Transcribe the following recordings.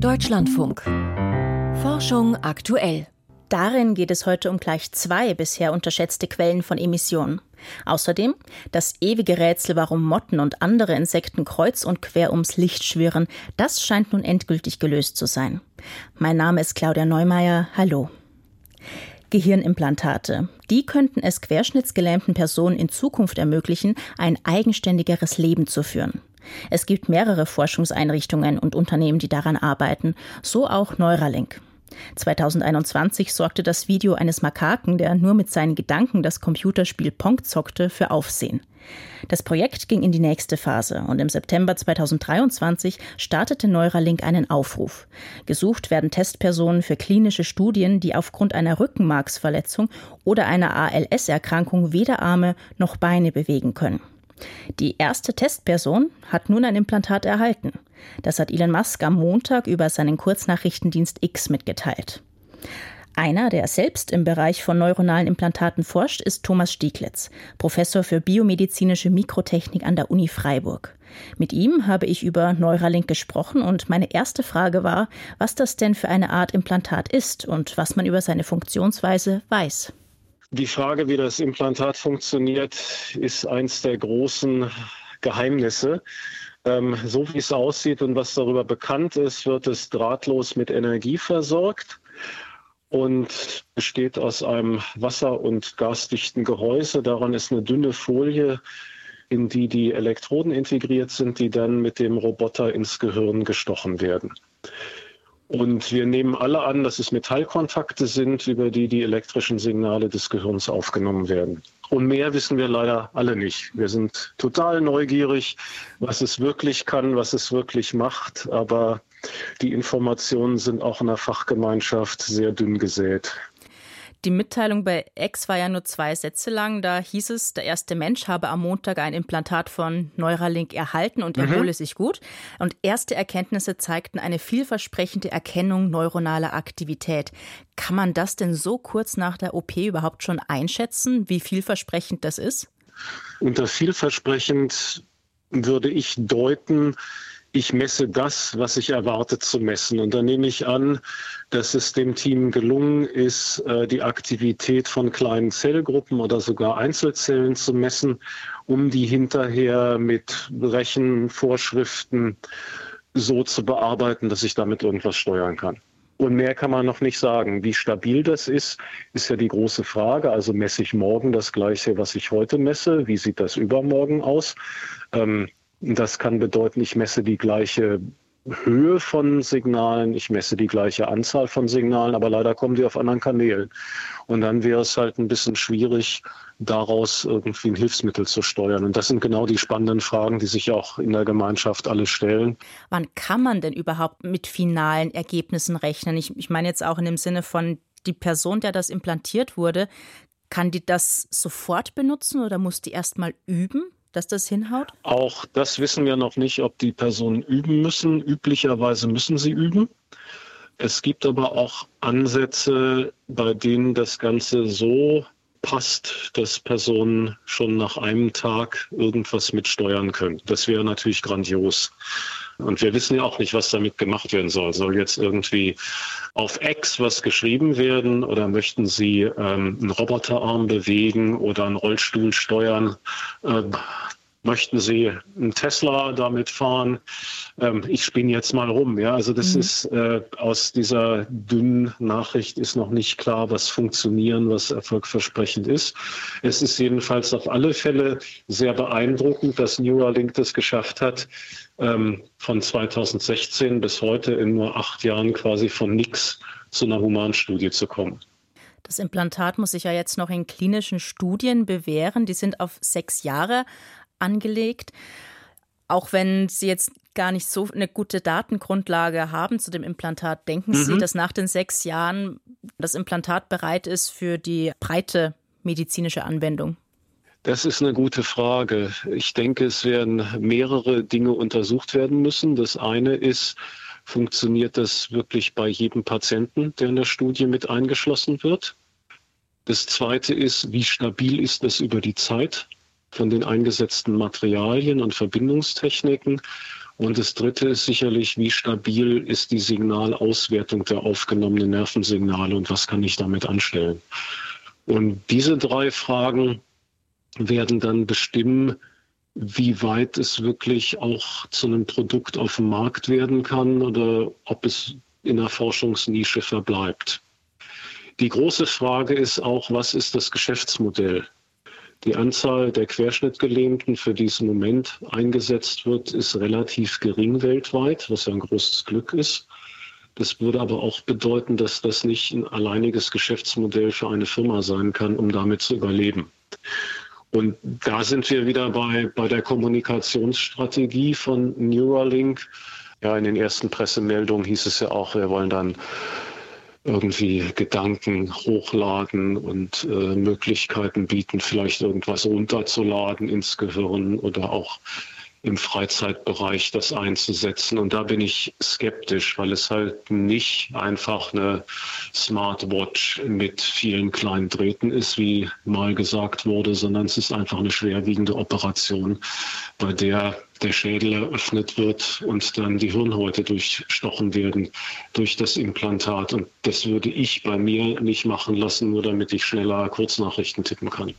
Deutschlandfunk. Forschung aktuell. Darin geht es heute um gleich zwei bisher unterschätzte Quellen von Emissionen. Außerdem das ewige Rätsel, warum Motten und andere Insekten kreuz und quer ums Licht schwirren, das scheint nun endgültig gelöst zu sein. Mein Name ist Claudia Neumeier. Hallo. Gehirnimplantate. Die könnten es querschnittsgelähmten Personen in Zukunft ermöglichen, ein eigenständigeres Leben zu führen. Es gibt mehrere Forschungseinrichtungen und Unternehmen, die daran arbeiten, so auch Neuralink. 2021 sorgte das Video eines Makaken, der nur mit seinen Gedanken das Computerspiel Pong zockte, für Aufsehen. Das Projekt ging in die nächste Phase und im September 2023 startete Neuralink einen Aufruf. Gesucht werden Testpersonen für klinische Studien, die aufgrund einer Rückenmarksverletzung oder einer ALS-Erkrankung weder Arme noch Beine bewegen können. Die erste Testperson hat nun ein Implantat erhalten. Das hat Elon Musk am Montag über seinen Kurznachrichtendienst X mitgeteilt. Einer, der selbst im Bereich von neuronalen Implantaten forscht, ist Thomas Stieglitz, Professor für biomedizinische Mikrotechnik an der Uni Freiburg. Mit ihm habe ich über Neuralink gesprochen und meine erste Frage war, was das denn für eine Art Implantat ist und was man über seine Funktionsweise weiß. Die Frage, wie das Implantat funktioniert, ist eins der großen Geheimnisse. Ähm, so wie es aussieht und was darüber bekannt ist, wird es drahtlos mit Energie versorgt und besteht aus einem wasser- und gasdichten Gehäuse. Daran ist eine dünne Folie, in die die Elektroden integriert sind, die dann mit dem Roboter ins Gehirn gestochen werden. Und wir nehmen alle an, dass es Metallkontakte sind, über die die elektrischen Signale des Gehirns aufgenommen werden. Und mehr wissen wir leider alle nicht. Wir sind total neugierig, was es wirklich kann, was es wirklich macht. Aber die Informationen sind auch in der Fachgemeinschaft sehr dünn gesät. Die Mitteilung bei X war ja nur zwei Sätze lang. Da hieß es, der erste Mensch habe am Montag ein Implantat von Neuralink erhalten und erhole mhm. sich gut. Und erste Erkenntnisse zeigten eine vielversprechende Erkennung neuronaler Aktivität. Kann man das denn so kurz nach der OP überhaupt schon einschätzen, wie vielversprechend das ist? Unter vielversprechend würde ich deuten, ich messe das, was ich erwarte zu messen. Und dann nehme ich an, dass es dem Team gelungen ist, äh, die Aktivität von kleinen Zellgruppen oder sogar Einzelzellen zu messen, um die hinterher mit Rechenvorschriften so zu bearbeiten, dass ich damit irgendwas steuern kann. Und mehr kann man noch nicht sagen. Wie stabil das ist, ist ja die große Frage. Also messe ich morgen das Gleiche, was ich heute messe? Wie sieht das übermorgen aus? Ähm, das kann bedeuten, ich messe die gleiche Höhe von Signalen, ich messe die gleiche Anzahl von Signalen, aber leider kommen die auf anderen Kanälen. Und dann wäre es halt ein bisschen schwierig, daraus irgendwie ein Hilfsmittel zu steuern. Und das sind genau die spannenden Fragen, die sich auch in der Gemeinschaft alle stellen. Wann kann man denn überhaupt mit finalen Ergebnissen rechnen? Ich, ich meine jetzt auch in dem Sinne von die Person, der das implantiert wurde, kann die das sofort benutzen oder muss die erst mal üben? Dass das hinhaut? Auch das wissen wir noch nicht, ob die Personen üben müssen. Üblicherweise müssen sie üben. Es gibt aber auch Ansätze, bei denen das Ganze so passt, dass Personen schon nach einem Tag irgendwas mitsteuern können. Das wäre natürlich grandios. Und wir wissen ja auch nicht, was damit gemacht werden soll. Soll jetzt irgendwie auf X was geschrieben werden oder möchten Sie ähm, einen Roboterarm bewegen oder einen Rollstuhl steuern? Ähm, möchten Sie einen Tesla damit fahren? Ähm, ich spinne jetzt mal rum. Ja, also das mhm. ist äh, aus dieser dünnen Nachricht ist noch nicht klar, was funktionieren, was erfolgversprechend ist. Es ist jedenfalls auf alle Fälle sehr beeindruckend, dass Neuralink das geschafft hat, ähm, von 2016 bis heute in nur acht Jahren quasi von nichts zu einer Humanstudie zu kommen. Das Implantat muss sich ja jetzt noch in klinischen Studien bewähren. Die sind auf sechs Jahre angelegt. Auch wenn Sie jetzt gar nicht so eine gute Datengrundlage haben zu dem Implantat, denken mhm. Sie, dass nach den sechs Jahren das Implantat bereit ist für die breite medizinische Anwendung? Das ist eine gute Frage. Ich denke, es werden mehrere Dinge untersucht werden müssen. Das eine ist, funktioniert das wirklich bei jedem Patienten, der in der Studie mit eingeschlossen wird? Das zweite ist, wie stabil ist das über die Zeit? Von den eingesetzten Materialien und Verbindungstechniken. Und das Dritte ist sicherlich, wie stabil ist die Signalauswertung der aufgenommenen Nervensignale und was kann ich damit anstellen. Und diese drei Fragen werden dann bestimmen, wie weit es wirklich auch zu einem Produkt auf dem Markt werden kann oder ob es in der Forschungsnische verbleibt. Die große Frage ist auch, was ist das Geschäftsmodell? Die Anzahl der Querschnittgelähmten, für die es im Moment eingesetzt wird, ist relativ gering weltweit, was ja ein großes Glück ist. Das würde aber auch bedeuten, dass das nicht ein alleiniges Geschäftsmodell für eine Firma sein kann, um damit zu überleben. Und da sind wir wieder bei, bei der Kommunikationsstrategie von Neuralink. Ja, in den ersten Pressemeldungen hieß es ja auch, wir wollen dann irgendwie Gedanken hochladen und äh, Möglichkeiten bieten, vielleicht irgendwas runterzuladen ins Gehirn oder auch im Freizeitbereich das einzusetzen. Und da bin ich skeptisch, weil es halt nicht einfach eine Smartwatch mit vielen kleinen Drähten ist, wie mal gesagt wurde, sondern es ist einfach eine schwerwiegende Operation, bei der der Schädel eröffnet wird und dann die Hirnhäute durchstochen werden durch das Implantat. Und das würde ich bei mir nicht machen lassen, nur damit ich schneller Kurznachrichten tippen kann.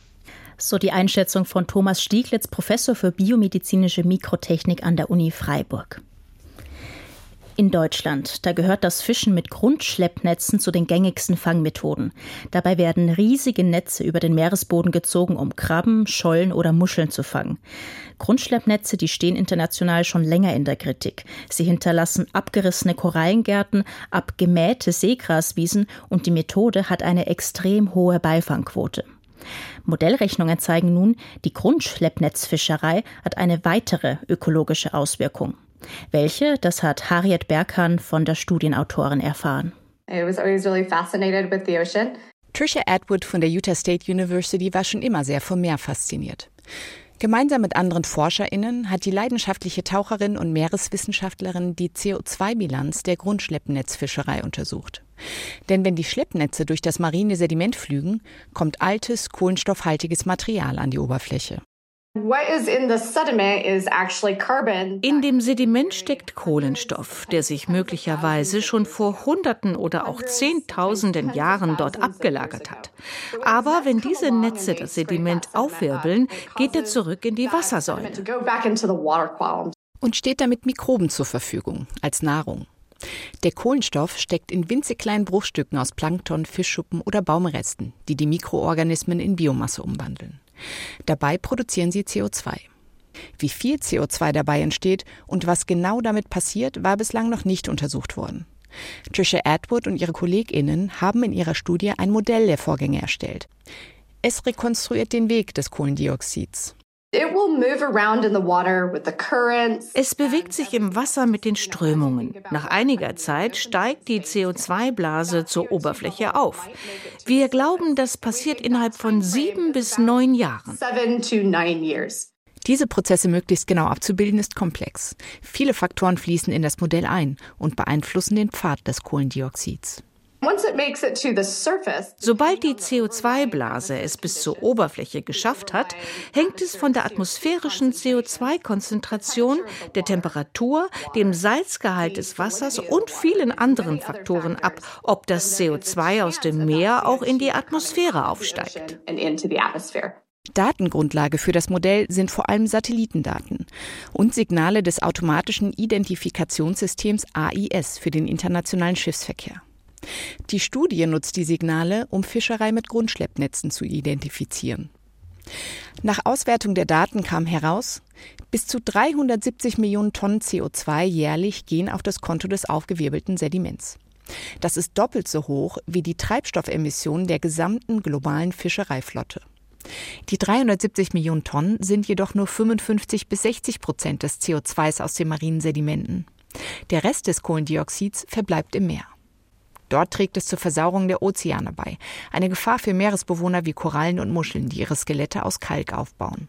So die Einschätzung von Thomas Stieglitz, Professor für biomedizinische Mikrotechnik an der Uni Freiburg. In Deutschland, da gehört das Fischen mit Grundschleppnetzen zu den gängigsten Fangmethoden. Dabei werden riesige Netze über den Meeresboden gezogen, um Krabben, Schollen oder Muscheln zu fangen. Grundschleppnetze, die stehen international schon länger in der Kritik. Sie hinterlassen abgerissene Korallengärten, abgemähte Seegraswiesen und die Methode hat eine extrem hohe Beifangquote. Modellrechnungen zeigen nun, die Grundschleppnetzfischerei hat eine weitere ökologische Auswirkung. Welche, das hat Harriet Berghahn von der Studienautorin erfahren. Trisha Atwood von der Utah State University war schon immer sehr vom Meer fasziniert. Gemeinsam mit anderen ForscherInnen hat die leidenschaftliche Taucherin und Meereswissenschaftlerin die CO2-Bilanz der Grundschleppnetzfischerei untersucht. Denn wenn die Schleppnetze durch das marine Sediment flügen, kommt altes, kohlenstoffhaltiges Material an die Oberfläche. In dem Sediment steckt Kohlenstoff, der sich möglicherweise schon vor Hunderten oder auch Zehntausenden Jahren dort abgelagert hat. Aber wenn diese Netze das Sediment aufwirbeln, geht er zurück in die Wassersäule. Und steht damit Mikroben zur Verfügung, als Nahrung. Der Kohlenstoff steckt in winzig kleinen Bruchstücken aus Plankton, Fischschuppen oder Baumresten, die die Mikroorganismen in Biomasse umwandeln. Dabei produzieren sie CO2. Wie viel CO2 dabei entsteht und was genau damit passiert, war bislang noch nicht untersucht worden. Trisha Atwood und ihre KollegInnen haben in ihrer Studie ein Modell der Vorgänge erstellt. Es rekonstruiert den Weg des Kohlendioxids. Es bewegt sich im Wasser mit den Strömungen. Nach einiger Zeit steigt die CO2-Blase zur Oberfläche auf. Wir glauben, das passiert innerhalb von sieben bis neun Jahren. Diese Prozesse möglichst genau abzubilden ist komplex. Viele Faktoren fließen in das Modell ein und beeinflussen den Pfad des Kohlendioxids. Sobald die CO2-Blase es bis zur Oberfläche geschafft hat, hängt es von der atmosphärischen CO2-Konzentration, der Temperatur, dem Salzgehalt des Wassers und vielen anderen Faktoren ab, ob das CO2 aus dem Meer auch in die Atmosphäre aufsteigt. Datengrundlage für das Modell sind vor allem Satellitendaten und Signale des automatischen Identifikationssystems AIS für den internationalen Schiffsverkehr. Die Studie nutzt die Signale, um Fischerei mit Grundschleppnetzen zu identifizieren. Nach Auswertung der Daten kam heraus, bis zu 370 Millionen Tonnen CO2 jährlich gehen auf das Konto des aufgewirbelten Sediments. Das ist doppelt so hoch wie die Treibstoffemissionen der gesamten globalen Fischereiflotte. Die 370 Millionen Tonnen sind jedoch nur 55 bis 60 Prozent des CO2s aus den marinen Sedimenten. Der Rest des Kohlendioxids verbleibt im Meer. Dort trägt es zur Versauerung der Ozeane bei, eine Gefahr für Meeresbewohner wie Korallen und Muscheln, die ihre Skelette aus Kalk aufbauen.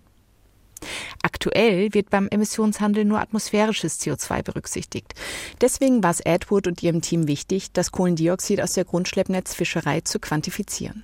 Aktuell wird beim Emissionshandel nur atmosphärisches CO2 berücksichtigt. Deswegen war es Edward und ihrem Team wichtig, das Kohlendioxid aus der Grundschleppnetzfischerei zu quantifizieren.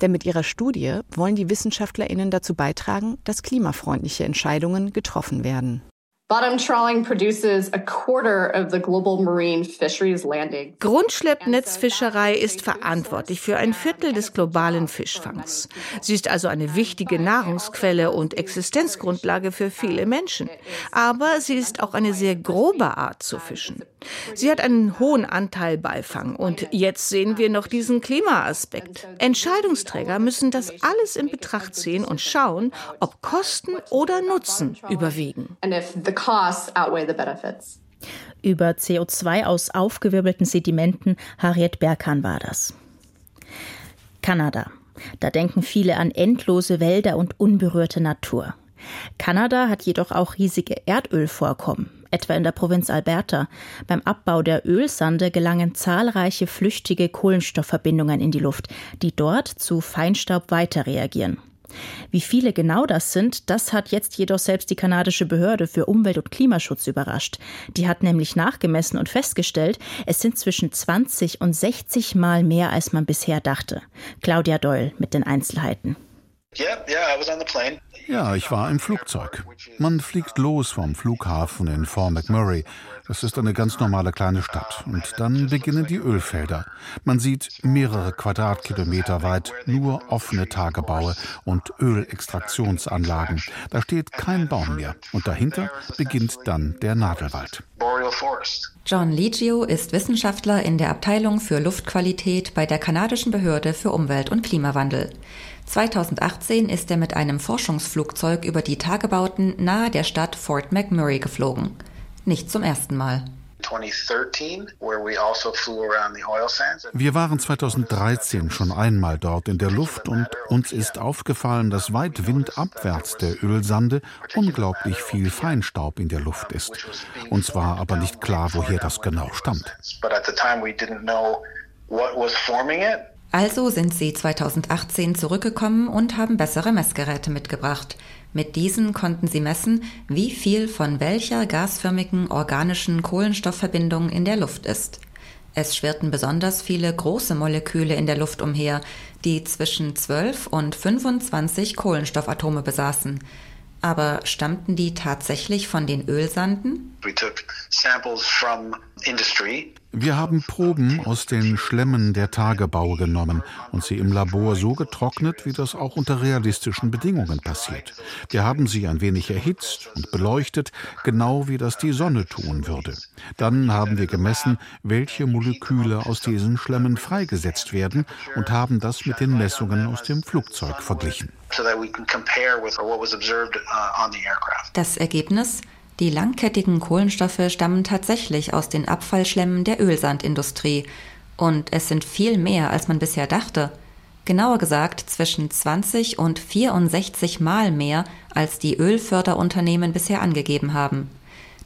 Denn mit ihrer Studie wollen die WissenschaftlerInnen dazu beitragen, dass klimafreundliche Entscheidungen getroffen werden. Bottom trawling produces a quarter of the global marine fisheries landing. Grundschleppnetzfischerei ist verantwortlich für ein Viertel des globalen Fischfangs. Sie ist also eine wichtige Nahrungsquelle und Existenzgrundlage für viele Menschen. Aber sie ist auch eine sehr grobe Art zu fischen. Sie hat einen hohen Anteil Beifang und jetzt sehen wir noch diesen Klimaaspekt. Entscheidungsträger müssen das alles in Betracht ziehen und schauen, ob Kosten oder Nutzen überwiegen costs outweigh the benefits. Über CO2 aus aufgewirbelten Sedimenten, Harriet Berkan war das. Kanada. Da denken viele an endlose Wälder und unberührte Natur. Kanada hat jedoch auch riesige Erdölvorkommen, etwa in der Provinz Alberta. Beim Abbau der Ölsande gelangen zahlreiche flüchtige Kohlenstoffverbindungen in die Luft, die dort zu Feinstaub weiter reagieren. Wie viele genau das sind, das hat jetzt jedoch selbst die kanadische Behörde für Umwelt- und Klimaschutz überrascht. Die hat nämlich nachgemessen und festgestellt, es sind zwischen 20 und 60 Mal mehr, als man bisher dachte. Claudia Doyle mit den Einzelheiten. Ja, ich war im Flugzeug. Man fliegt los vom Flughafen in Fort McMurray. Das ist eine ganz normale kleine Stadt. Und dann beginnen die Ölfelder. Man sieht mehrere Quadratkilometer weit nur offene Tagebaue und Ölextraktionsanlagen. Da steht kein Baum mehr. Und dahinter beginnt dann der Nadelwald. John Ligio ist Wissenschaftler in der Abteilung für Luftqualität bei der kanadischen Behörde für Umwelt und Klimawandel. 2018 ist er mit einem Forschungsflugzeug über die Tagebauten nahe der Stadt Fort McMurray geflogen. Nicht zum ersten Mal. Also Wir waren 2013 schon einmal dort in der Luft und uns ist aufgefallen, dass weit windabwärts der Ölsande unglaublich viel Feinstaub in der Luft ist. Uns war aber nicht klar, woher das genau stammt. Also sind sie 2018 zurückgekommen und haben bessere Messgeräte mitgebracht. Mit diesen konnten sie messen, wie viel von welcher gasförmigen organischen Kohlenstoffverbindung in der Luft ist. Es schwirrten besonders viele große Moleküle in der Luft umher, die zwischen 12 und 25 Kohlenstoffatome besaßen. Aber stammten die tatsächlich von den Ölsanden? Wir haben Proben aus den Schlemmen der Tagebau genommen und sie im Labor so getrocknet, wie das auch unter realistischen Bedingungen passiert. Wir haben sie ein wenig erhitzt und beleuchtet, genau wie das die Sonne tun würde. Dann haben wir gemessen, welche Moleküle aus diesen Schlemmen freigesetzt werden und haben das mit den Messungen aus dem Flugzeug verglichen. Das Ergebnis? Die langkettigen Kohlenstoffe stammen tatsächlich aus den Abfallschlemmen der Ölsandindustrie. Und es sind viel mehr, als man bisher dachte. Genauer gesagt zwischen 20 und 64 Mal mehr, als die Ölförderunternehmen bisher angegeben haben.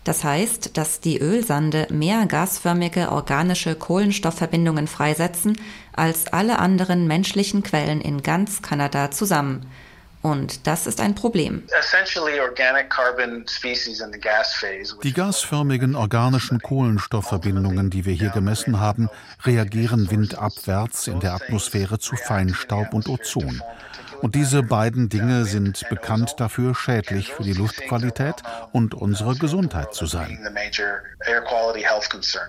Das heißt, dass die Ölsande mehr gasförmige organische Kohlenstoffverbindungen freisetzen als alle anderen menschlichen Quellen in ganz Kanada zusammen. Und das ist ein Problem. Die gasförmigen organischen Kohlenstoffverbindungen, die wir hier gemessen haben, reagieren windabwärts in der Atmosphäre zu Feinstaub und Ozon. Und diese beiden Dinge sind bekannt dafür, schädlich für die Luftqualität und unsere Gesundheit zu sein.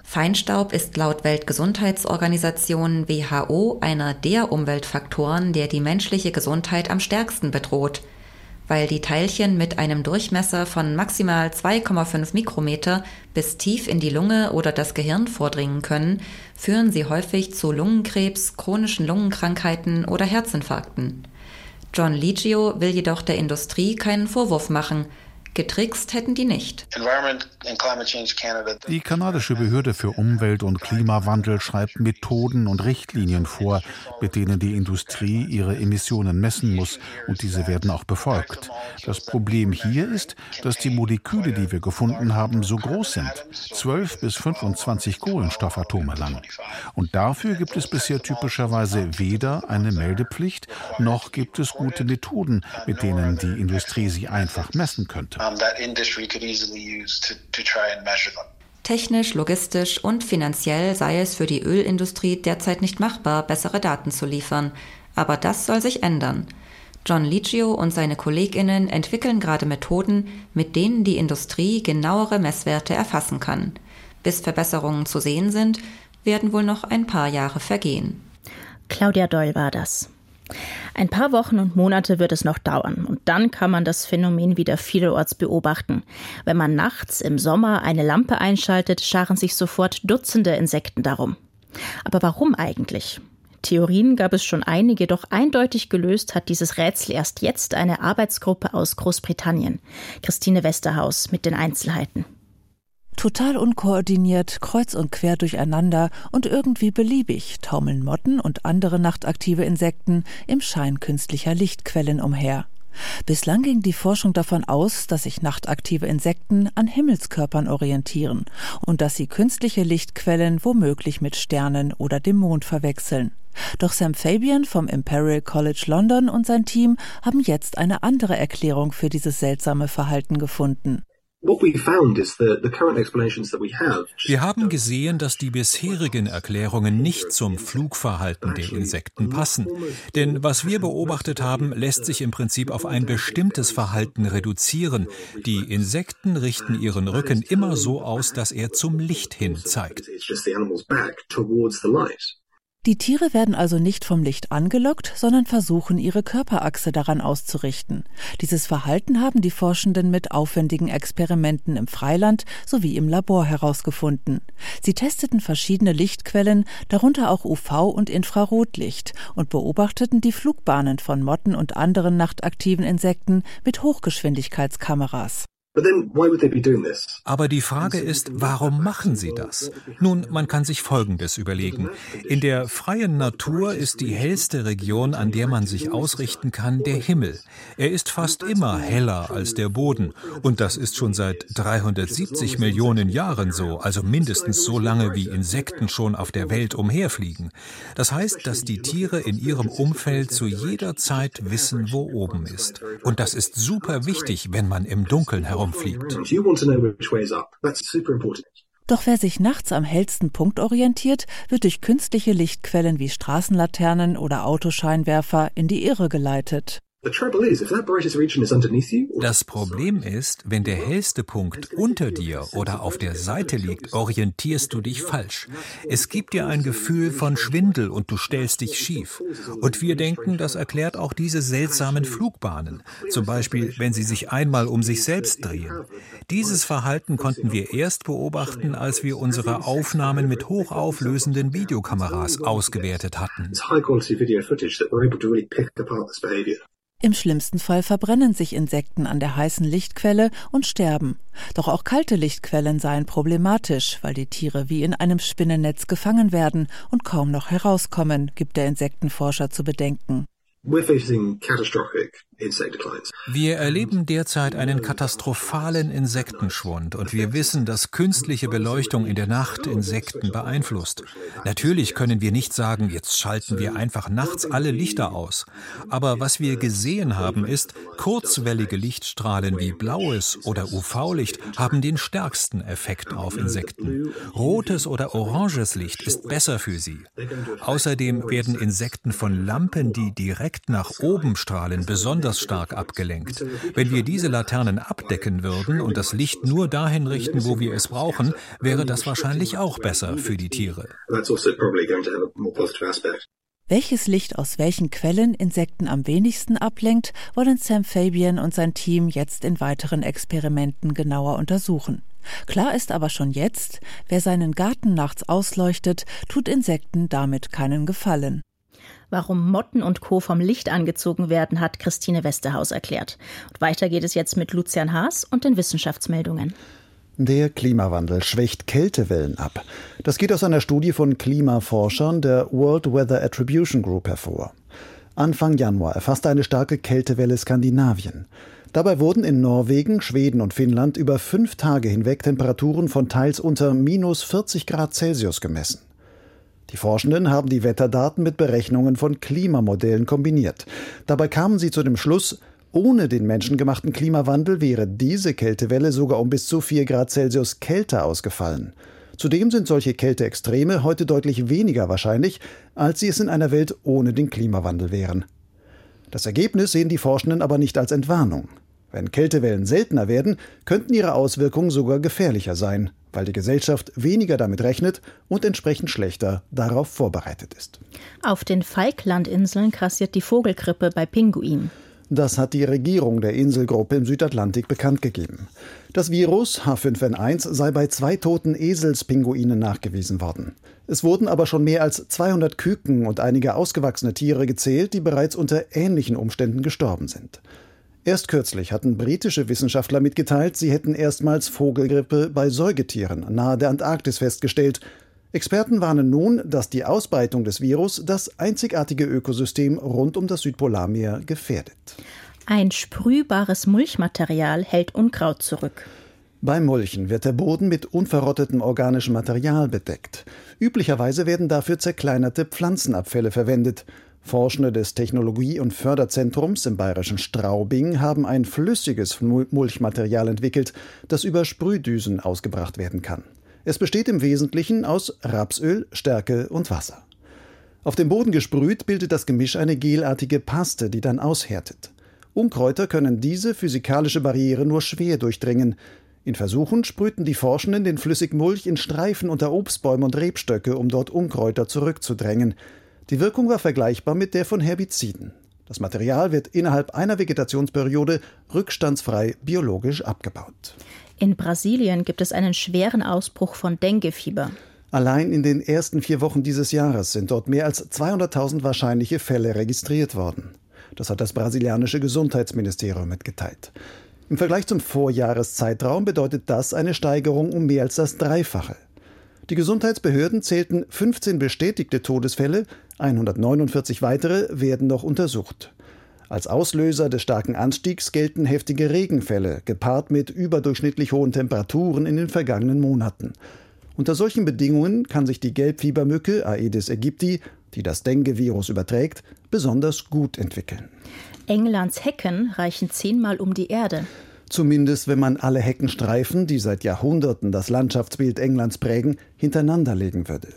Feinstaub ist laut Weltgesundheitsorganisation WHO einer der Umweltfaktoren, der die menschliche Gesundheit am stärksten bedroht. Weil die Teilchen mit einem Durchmesser von maximal 2,5 Mikrometer bis tief in die Lunge oder das Gehirn vordringen können, führen sie häufig zu Lungenkrebs, chronischen Lungenkrankheiten oder Herzinfarkten. John Ligio will jedoch der Industrie keinen Vorwurf machen. Getrickst hätten die nicht. Die kanadische Behörde für Umwelt und Klimawandel schreibt Methoden und Richtlinien vor, mit denen die Industrie ihre Emissionen messen muss, und diese werden auch befolgt. Das Problem hier ist, dass die Moleküle, die wir gefunden haben, so groß sind, 12 bis 25 Kohlenstoffatome lang. Und dafür gibt es bisher typischerweise weder eine Meldepflicht, noch gibt es gute Methoden, mit denen die Industrie sie einfach messen könnte. Technisch, logistisch und finanziell sei es für die Ölindustrie derzeit nicht machbar, bessere Daten zu liefern. Aber das soll sich ändern. John Liggio und seine Kolleginnen entwickeln gerade Methoden, mit denen die Industrie genauere Messwerte erfassen kann. Bis Verbesserungen zu sehen sind, werden wohl noch ein paar Jahre vergehen. Claudia Doll war das. Ein paar Wochen und Monate wird es noch dauern und dann kann man das Phänomen wieder vielerorts beobachten. Wenn man nachts im Sommer eine Lampe einschaltet, scharen sich sofort Dutzende Insekten darum. Aber warum eigentlich? Theorien gab es schon einige, doch eindeutig gelöst hat dieses Rätsel erst jetzt eine Arbeitsgruppe aus Großbritannien. Christine Westerhaus mit den Einzelheiten. Total unkoordiniert, kreuz und quer durcheinander und irgendwie beliebig taumeln Motten und andere nachtaktive Insekten im Schein künstlicher Lichtquellen umher. Bislang ging die Forschung davon aus, dass sich nachtaktive Insekten an Himmelskörpern orientieren und dass sie künstliche Lichtquellen womöglich mit Sternen oder dem Mond verwechseln. Doch Sam Fabian vom Imperial College London und sein Team haben jetzt eine andere Erklärung für dieses seltsame Verhalten gefunden. Wir haben gesehen, dass die bisherigen Erklärungen nicht zum Flugverhalten der Insekten passen. Denn was wir beobachtet haben, lässt sich im Prinzip auf ein bestimmtes Verhalten reduzieren. Die Insekten richten ihren Rücken immer so aus, dass er zum Licht hin zeigt. Die Tiere werden also nicht vom Licht angelockt, sondern versuchen, ihre Körperachse daran auszurichten. Dieses Verhalten haben die Forschenden mit aufwendigen Experimenten im Freiland sowie im Labor herausgefunden. Sie testeten verschiedene Lichtquellen, darunter auch UV- und Infrarotlicht, und beobachteten die Flugbahnen von Motten und anderen nachtaktiven Insekten mit Hochgeschwindigkeitskameras. Aber die Frage ist, warum machen sie das? Nun, man kann sich Folgendes überlegen. In der freien Natur ist die hellste Region, an der man sich ausrichten kann, der Himmel. Er ist fast immer heller als der Boden. Und das ist schon seit 370 Millionen Jahren so, also mindestens so lange, wie Insekten schon auf der Welt umherfliegen. Das heißt, dass die Tiere in ihrem Umfeld zu jeder Zeit wissen, wo oben ist. Und das ist super wichtig, wenn man im Dunkeln herum herumfliegt. Doch wer sich nachts am hellsten Punkt orientiert, wird durch künstliche Lichtquellen wie Straßenlaternen oder Autoscheinwerfer in die Irre geleitet. Das Problem ist, wenn der hellste Punkt unter dir oder auf der Seite liegt, orientierst du dich falsch. Es gibt dir ein Gefühl von Schwindel und du stellst dich schief. Und wir denken, das erklärt auch diese seltsamen Flugbahnen. Zum Beispiel, wenn sie sich einmal um sich selbst drehen. Dieses Verhalten konnten wir erst beobachten, als wir unsere Aufnahmen mit hochauflösenden Videokameras ausgewertet hatten. Im schlimmsten Fall verbrennen sich Insekten an der heißen Lichtquelle und sterben. Doch auch kalte Lichtquellen seien problematisch, weil die Tiere wie in einem Spinnennetz gefangen werden und kaum noch herauskommen, gibt der Insektenforscher zu bedenken. Wir erleben derzeit einen katastrophalen Insektenschwund und wir wissen, dass künstliche Beleuchtung in der Nacht Insekten beeinflusst. Natürlich können wir nicht sagen, jetzt schalten wir einfach nachts alle Lichter aus. Aber was wir gesehen haben, ist, kurzwellige Lichtstrahlen wie blaues oder UV-Licht haben den stärksten Effekt auf Insekten. Rotes oder oranges Licht ist besser für sie. Außerdem werden Insekten von Lampen, die direkt nach oben strahlen, besonders stark abgelenkt. Wenn wir diese Laternen abdecken würden und das Licht nur dahin richten, wo wir es brauchen, wäre das wahrscheinlich auch besser für die Tiere. Welches Licht aus welchen Quellen Insekten am wenigsten ablenkt, wollen Sam Fabian und sein Team jetzt in weiteren Experimenten genauer untersuchen. Klar ist aber schon jetzt, wer seinen Garten nachts ausleuchtet, tut Insekten damit keinen Gefallen. Warum Motten und Co. vom Licht angezogen werden, hat Christine Westerhaus erklärt. Und weiter geht es jetzt mit Lucian Haas und den Wissenschaftsmeldungen. Der Klimawandel schwächt Kältewellen ab. Das geht aus einer Studie von Klimaforschern der World Weather Attribution Group hervor. Anfang Januar erfasste eine starke Kältewelle Skandinavien. Dabei wurden in Norwegen, Schweden und Finnland über fünf Tage hinweg Temperaturen von teils unter minus 40 Grad Celsius gemessen. Die Forschenden haben die Wetterdaten mit Berechnungen von Klimamodellen kombiniert. Dabei kamen sie zu dem Schluss, ohne den menschengemachten Klimawandel wäre diese Kältewelle sogar um bis zu 4 Grad Celsius kälter ausgefallen. Zudem sind solche Kälteextreme heute deutlich weniger wahrscheinlich, als sie es in einer Welt ohne den Klimawandel wären. Das Ergebnis sehen die Forschenden aber nicht als Entwarnung. Wenn Kältewellen seltener werden, könnten ihre Auswirkungen sogar gefährlicher sein, weil die Gesellschaft weniger damit rechnet und entsprechend schlechter darauf vorbereitet ist. Auf den Falklandinseln kassiert die Vogelgrippe bei Pinguinen. Das hat die Regierung der Inselgruppe im Südatlantik bekannt gegeben. Das Virus H5N1 sei bei zwei toten Eselspinguinen nachgewiesen worden. Es wurden aber schon mehr als 200 Küken und einige ausgewachsene Tiere gezählt, die bereits unter ähnlichen Umständen gestorben sind. Erst kürzlich hatten britische Wissenschaftler mitgeteilt, sie hätten erstmals Vogelgrippe bei Säugetieren nahe der Antarktis festgestellt. Experten warnen nun, dass die Ausbreitung des Virus das einzigartige Ökosystem rund um das Südpolarmeer gefährdet. Ein sprühbares Mulchmaterial hält Unkraut zurück. Beim Mulchen wird der Boden mit unverrottetem organischem Material bedeckt. Üblicherweise werden dafür zerkleinerte Pflanzenabfälle verwendet. Forschende des Technologie- und Förderzentrums im bayerischen Straubing haben ein flüssiges Mulchmaterial entwickelt, das über Sprühdüsen ausgebracht werden kann. Es besteht im Wesentlichen aus Rapsöl, Stärke und Wasser. Auf dem Boden gesprüht bildet das Gemisch eine gelartige Paste, die dann aushärtet. Unkräuter können diese physikalische Barriere nur schwer durchdringen. In Versuchen sprühten die Forschenden den Flüssigmulch in Streifen unter Obstbäume und Rebstöcke, um dort Unkräuter zurückzudrängen. Die Wirkung war vergleichbar mit der von Herbiziden. Das Material wird innerhalb einer Vegetationsperiode rückstandsfrei biologisch abgebaut. In Brasilien gibt es einen schweren Ausbruch von Denguefieber. Allein in den ersten vier Wochen dieses Jahres sind dort mehr als 200.000 wahrscheinliche Fälle registriert worden. Das hat das brasilianische Gesundheitsministerium mitgeteilt. Im Vergleich zum Vorjahreszeitraum bedeutet das eine Steigerung um mehr als das Dreifache. Die Gesundheitsbehörden zählten 15 bestätigte Todesfälle, 149 weitere werden noch untersucht. Als Auslöser des starken Anstiegs gelten heftige Regenfälle, gepaart mit überdurchschnittlich hohen Temperaturen in den vergangenen Monaten. Unter solchen Bedingungen kann sich die Gelbfiebermücke Aedes aegypti, die das Dengue-Virus überträgt, besonders gut entwickeln. Englands Hecken reichen zehnmal um die Erde. Zumindest wenn man alle Heckenstreifen, die seit Jahrhunderten das Landschaftsbild Englands prägen, hintereinander legen würde.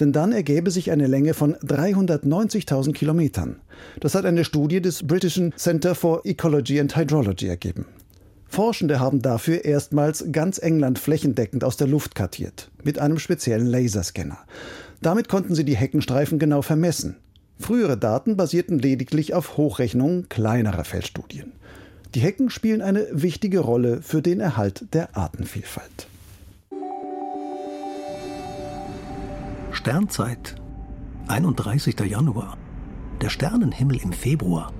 Denn dann ergäbe sich eine Länge von 390.000 Kilometern. Das hat eine Studie des British Center for Ecology and Hydrology ergeben. Forschende haben dafür erstmals ganz England flächendeckend aus der Luft kartiert, mit einem speziellen Laserscanner. Damit konnten sie die Heckenstreifen genau vermessen. Frühere Daten basierten lediglich auf Hochrechnungen kleinerer Feldstudien. Die Hecken spielen eine wichtige Rolle für den Erhalt der Artenvielfalt. Sternzeit, 31. Januar. Der Sternenhimmel im Februar.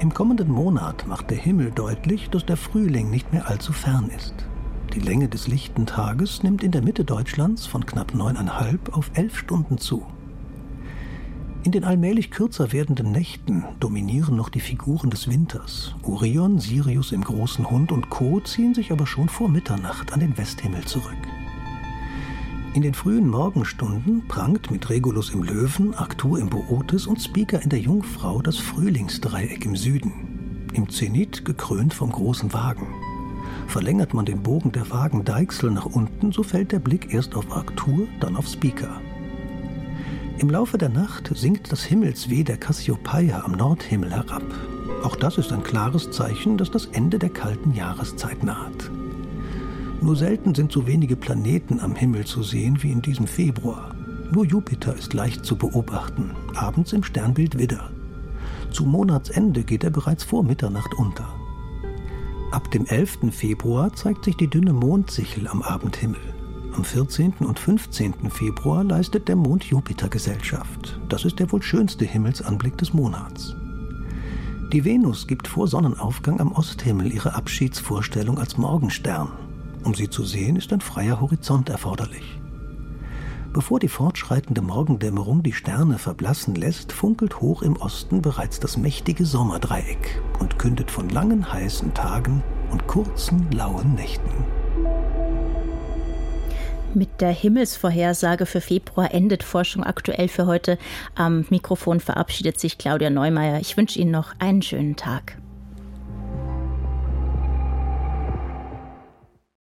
Im kommenden Monat macht der Himmel deutlich, dass der Frühling nicht mehr allzu fern ist. Die Länge des lichten Tages nimmt in der Mitte Deutschlands von knapp neuneinhalb auf elf Stunden zu. In den allmählich kürzer werdenden Nächten dominieren noch die Figuren des Winters. Orion, Sirius im großen Hund und Co. ziehen sich aber schon vor Mitternacht an den Westhimmel zurück. In den frühen Morgenstunden prangt mit Regulus im Löwen, Arctur im Bootes und Speaker in der Jungfrau das Frühlingsdreieck im Süden. Im Zenit gekrönt vom großen Wagen. Verlängert man den Bogen der Wagen Deichsel nach unten, so fällt der Blick erst auf Arctur, dann auf Speaker. Im Laufe der Nacht sinkt das Himmelsweh der Cassiopeia am Nordhimmel herab. Auch das ist ein klares Zeichen, dass das Ende der kalten Jahreszeit naht. Nur selten sind so wenige Planeten am Himmel zu sehen wie in diesem Februar. Nur Jupiter ist leicht zu beobachten, abends im Sternbild Widder. Zu Monatsende geht er bereits vor Mitternacht unter. Ab dem 11. Februar zeigt sich die dünne Mondsichel am Abendhimmel. Am 14. und 15. Februar leistet der Mond Jupiter Gesellschaft. Das ist der wohl schönste Himmelsanblick des Monats. Die Venus gibt vor Sonnenaufgang am Osthimmel ihre Abschiedsvorstellung als Morgenstern. Um sie zu sehen, ist ein freier Horizont erforderlich. Bevor die fortschreitende Morgendämmerung die Sterne verblassen lässt, funkelt hoch im Osten bereits das mächtige Sommerdreieck und kündet von langen heißen Tagen und kurzen lauen Nächten. Mit der Himmelsvorhersage für Februar endet Forschung aktuell für heute. Am Mikrofon verabschiedet sich Claudia Neumeier. Ich wünsche Ihnen noch einen schönen Tag.